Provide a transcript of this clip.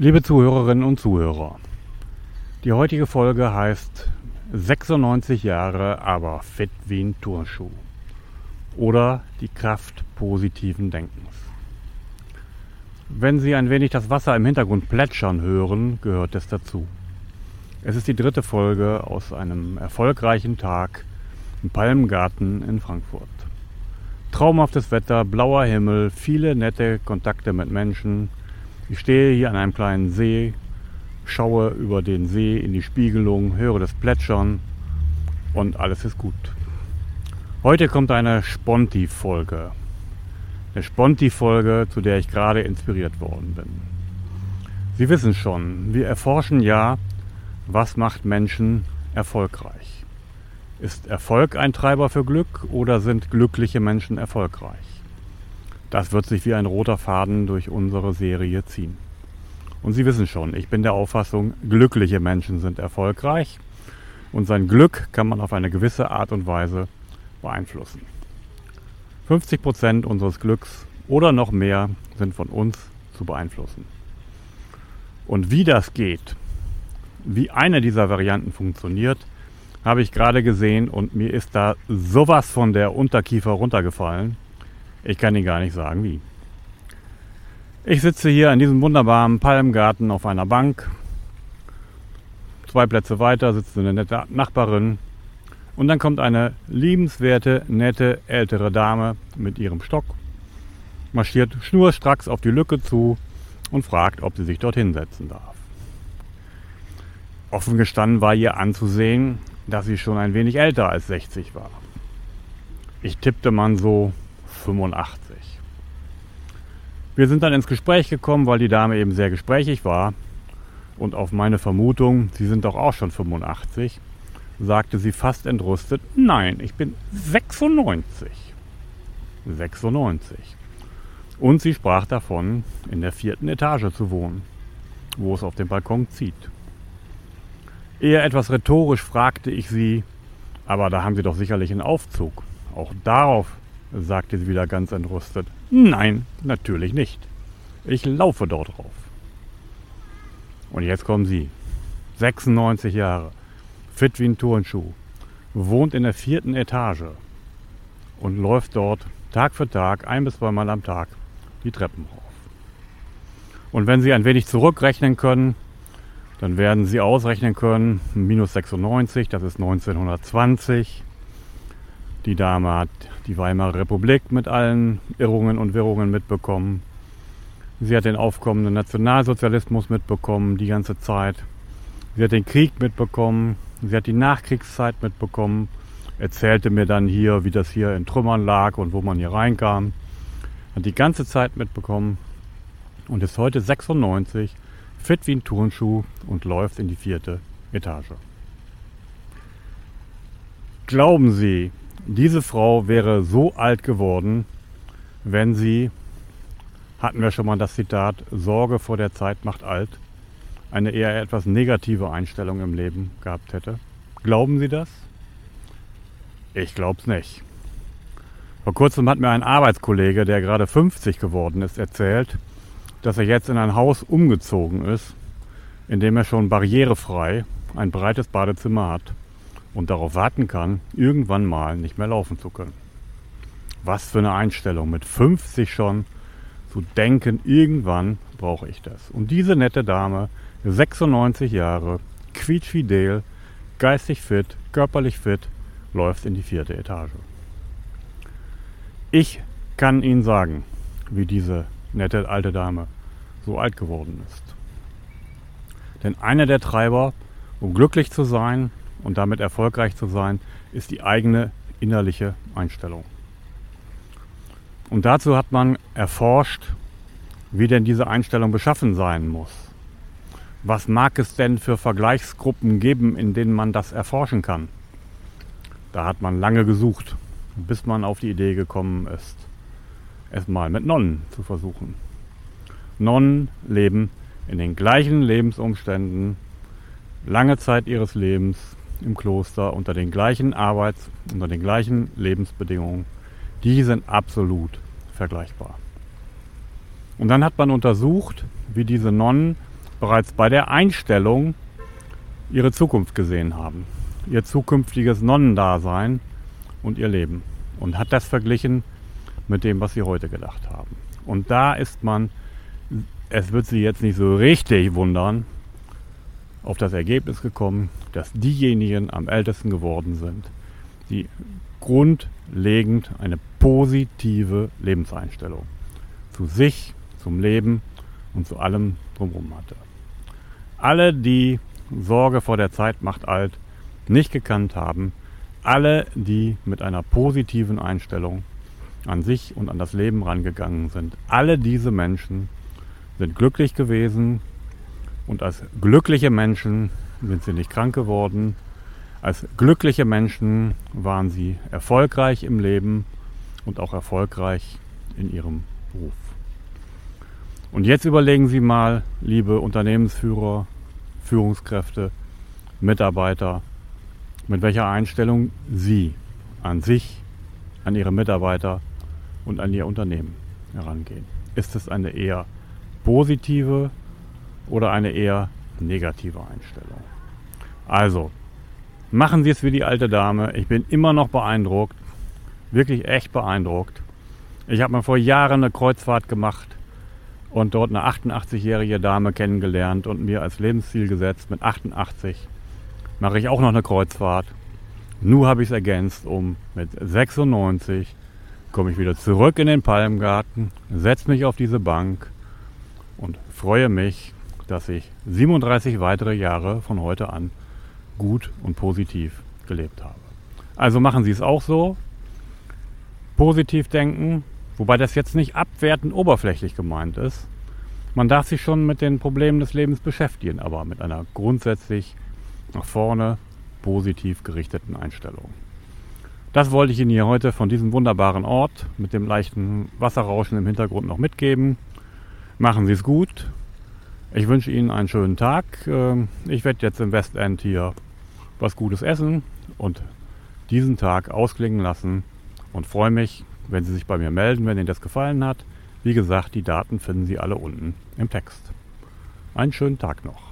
Liebe Zuhörerinnen und Zuhörer, die heutige Folge heißt 96 Jahre, aber fit wie ein Turnschuh oder die Kraft positiven Denkens. Wenn Sie ein wenig das Wasser im Hintergrund plätschern hören, gehört es dazu. Es ist die dritte Folge aus einem erfolgreichen Tag im Palmgarten in Frankfurt. Traumhaftes Wetter, blauer Himmel, viele nette Kontakte mit Menschen, ich stehe hier an einem kleinen See, schaue über den See in die Spiegelung, höre das Plätschern und alles ist gut. Heute kommt eine Sponti-Folge. Eine Sponti-Folge, zu der ich gerade inspiriert worden bin. Sie wissen schon, wir erforschen ja, was macht Menschen erfolgreich. Ist Erfolg ein Treiber für Glück oder sind glückliche Menschen erfolgreich? Das wird sich wie ein roter Faden durch unsere Serie ziehen. Und Sie wissen schon, ich bin der Auffassung, glückliche Menschen sind erfolgreich und sein Glück kann man auf eine gewisse Art und Weise beeinflussen. 50 Prozent unseres Glücks oder noch mehr sind von uns zu beeinflussen. Und wie das geht, wie eine dieser Varianten funktioniert, habe ich gerade gesehen und mir ist da sowas von der Unterkiefer runtergefallen. Ich kann Ihnen gar nicht sagen, wie. Ich sitze hier in diesem wunderbaren Palmgarten auf einer Bank. Zwei Plätze weiter sitzt eine nette Nachbarin. Und dann kommt eine liebenswerte, nette, ältere Dame mit ihrem Stock, marschiert schnurstracks auf die Lücke zu und fragt, ob sie sich dort hinsetzen darf. Offen gestanden war ihr anzusehen, dass sie schon ein wenig älter als 60 war. Ich tippte man so 85. Wir sind dann ins Gespräch gekommen, weil die Dame eben sehr gesprächig war. Und auf meine Vermutung, Sie sind doch auch schon 85, sagte sie fast entrüstet, nein, ich bin 96. 96. Und sie sprach davon, in der vierten Etage zu wohnen, wo es auf dem Balkon zieht. Eher etwas rhetorisch fragte ich sie, aber da haben Sie doch sicherlich einen Aufzug. Auch darauf sagte sie wieder ganz entrüstet. Nein, natürlich nicht. Ich laufe dort drauf. Und jetzt kommen Sie. 96 Jahre, fit wie ein Turnschuh, wohnt in der vierten Etage und läuft dort Tag für Tag, ein bis zweimal am Tag, die Treppen rauf. Und wenn Sie ein wenig zurückrechnen können, dann werden Sie ausrechnen können, minus 96, das ist 1920. Die Dame hat die Weimarer Republik mit allen Irrungen und Wirrungen mitbekommen. Sie hat den aufkommenden Nationalsozialismus mitbekommen die ganze Zeit. Sie hat den Krieg mitbekommen. Sie hat die Nachkriegszeit mitbekommen. Erzählte mir dann hier, wie das hier in Trümmern lag und wo man hier reinkam. Hat die ganze Zeit mitbekommen und ist heute 96, fit wie ein Turnschuh und läuft in die vierte Etage. Glauben Sie, diese Frau wäre so alt geworden, wenn sie, hatten wir schon mal das Zitat, Sorge vor der Zeit macht alt, eine eher etwas negative Einstellung im Leben gehabt hätte. Glauben Sie das? Ich glaube es nicht. Vor kurzem hat mir ein Arbeitskollege, der gerade 50 geworden ist, erzählt, dass er jetzt in ein Haus umgezogen ist, in dem er schon barrierefrei ein breites Badezimmer hat und darauf warten kann, irgendwann mal nicht mehr laufen zu können. Was für eine Einstellung, mit 50 schon zu denken, irgendwann brauche ich das. Und diese nette Dame, 96 Jahre, quietschfidel, geistig fit, körperlich fit, läuft in die vierte Etage. Ich kann Ihnen sagen, wie diese nette alte Dame so alt geworden ist. Denn einer der Treiber, um glücklich zu sein, und damit erfolgreich zu sein, ist die eigene innerliche Einstellung. Und dazu hat man erforscht, wie denn diese Einstellung beschaffen sein muss. Was mag es denn für Vergleichsgruppen geben, in denen man das erforschen kann? Da hat man lange gesucht, bis man auf die Idee gekommen ist, es mal mit Nonnen zu versuchen. Nonnen leben in den gleichen Lebensumständen lange Zeit ihres Lebens im Kloster unter den gleichen Arbeits-, unter den gleichen Lebensbedingungen. Die sind absolut vergleichbar. Und dann hat man untersucht, wie diese Nonnen bereits bei der Einstellung ihre Zukunft gesehen haben, ihr zukünftiges Nonnendasein und ihr Leben und hat das verglichen mit dem, was sie heute gedacht haben. Und da ist man, es wird sie jetzt nicht so richtig wundern, auf das Ergebnis gekommen, dass diejenigen am ältesten geworden sind, die grundlegend eine positive Lebenseinstellung zu sich, zum Leben und zu allem drumherum hatte. Alle, die Sorge vor der Zeit macht alt nicht gekannt haben, alle, die mit einer positiven Einstellung an sich und an das Leben rangegangen sind, alle diese Menschen sind glücklich gewesen und als glückliche Menschen sind sie nicht krank geworden. Als glückliche Menschen waren sie erfolgreich im Leben und auch erfolgreich in ihrem Beruf. Und jetzt überlegen Sie mal, liebe Unternehmensführer, Führungskräfte, Mitarbeiter, mit welcher Einstellung Sie an sich, an Ihre Mitarbeiter und an Ihr Unternehmen herangehen. Ist es eine eher positive oder eine eher negative Einstellung? Also, machen Sie es wie die alte Dame. Ich bin immer noch beeindruckt, wirklich echt beeindruckt. Ich habe mal vor Jahren eine Kreuzfahrt gemacht und dort eine 88-jährige Dame kennengelernt und mir als Lebensziel gesetzt, mit 88 mache ich auch noch eine Kreuzfahrt. Nur habe ich es ergänzt, um mit 96 komme ich wieder zurück in den Palmgarten, setze mich auf diese Bank und freue mich, dass ich 37 weitere Jahre von heute an gut und positiv gelebt habe. Also machen Sie es auch so. Positiv denken, Wobei das jetzt nicht abwertend oberflächlich gemeint ist. Man darf sich schon mit den Problemen des Lebens beschäftigen, aber mit einer grundsätzlich nach vorne positiv gerichteten Einstellung. Das wollte ich Ihnen hier heute von diesem wunderbaren Ort mit dem leichten Wasserrauschen im Hintergrund noch mitgeben. Machen Sie es gut. Ich wünsche Ihnen einen schönen Tag. Ähm, ich werde jetzt im Westend hier was Gutes essen und diesen Tag ausklingen lassen und freue mich, wenn Sie sich bei mir melden, wenn Ihnen das gefallen hat. Wie gesagt, die Daten finden Sie alle unten im Text. Einen schönen Tag noch.